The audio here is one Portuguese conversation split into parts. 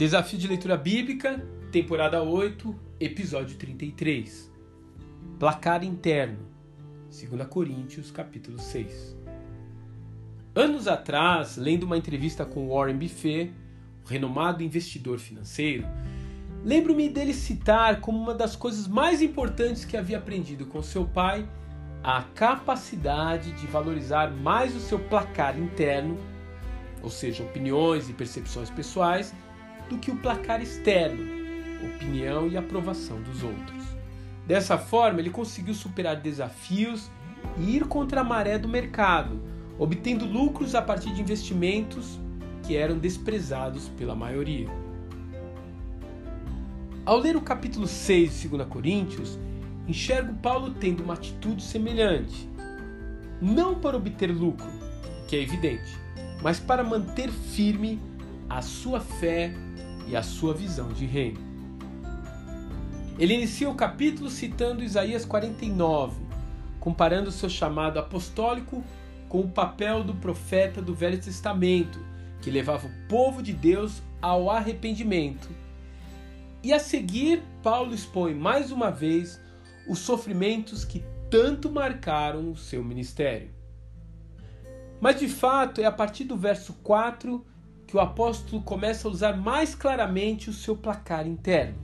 Desafio de leitura bíblica, temporada 8, episódio 33. Placar interno. 2 Coríntios, capítulo 6. Anos atrás, lendo uma entrevista com Warren Buffett, o renomado investidor financeiro, lembro-me dele citar como uma das coisas mais importantes que havia aprendido com seu pai a capacidade de valorizar mais o seu placar interno, ou seja, opiniões e percepções pessoais, do que o placar externo, opinião e aprovação dos outros. Dessa forma, ele conseguiu superar desafios e ir contra a maré do mercado, obtendo lucros a partir de investimentos que eram desprezados pela maioria. Ao ler o capítulo 6 de 2 Coríntios, enxergo Paulo tendo uma atitude semelhante. Não para obter lucro, que é evidente, mas para manter firme a sua fé e a sua visão de reino. Ele inicia o capítulo citando Isaías 49, comparando seu chamado apostólico com o papel do profeta do Velho Testamento, que levava o povo de Deus ao arrependimento. E a seguir, Paulo expõe mais uma vez os sofrimentos que tanto marcaram o seu ministério. Mas de fato é a partir do verso 4 que o apóstolo começa a usar mais claramente o seu placar interno.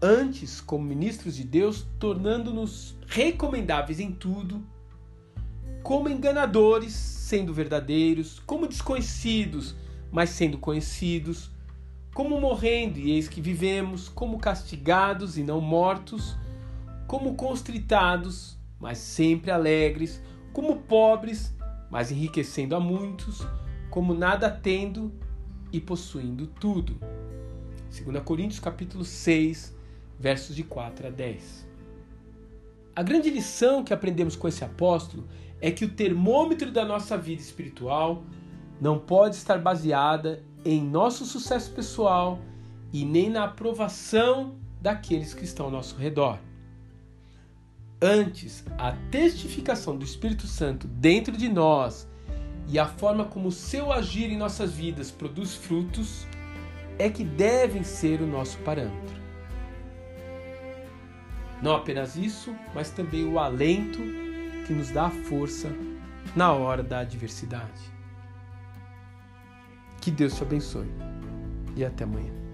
Antes, como ministros de Deus, tornando-nos recomendáveis em tudo, como enganadores, sendo verdadeiros, como desconhecidos, mas sendo conhecidos, como morrendo e eis que vivemos, como castigados e não mortos, como constritados, mas sempre alegres, como pobres, mas enriquecendo a muitos, como nada tendo e possuindo tudo. 2 Coríntios capítulo 6, versos de 4 a 10. A grande lição que aprendemos com esse apóstolo é que o termômetro da nossa vida espiritual não pode estar baseada em nosso sucesso pessoal e nem na aprovação daqueles que estão ao nosso redor. Antes, a testificação do Espírito Santo dentro de nós e a forma como o seu agir em nossas vidas produz frutos é que devem ser o nosso parâmetro. Não apenas isso, mas também o alento que nos dá a força na hora da adversidade. Que Deus te abençoe e até amanhã.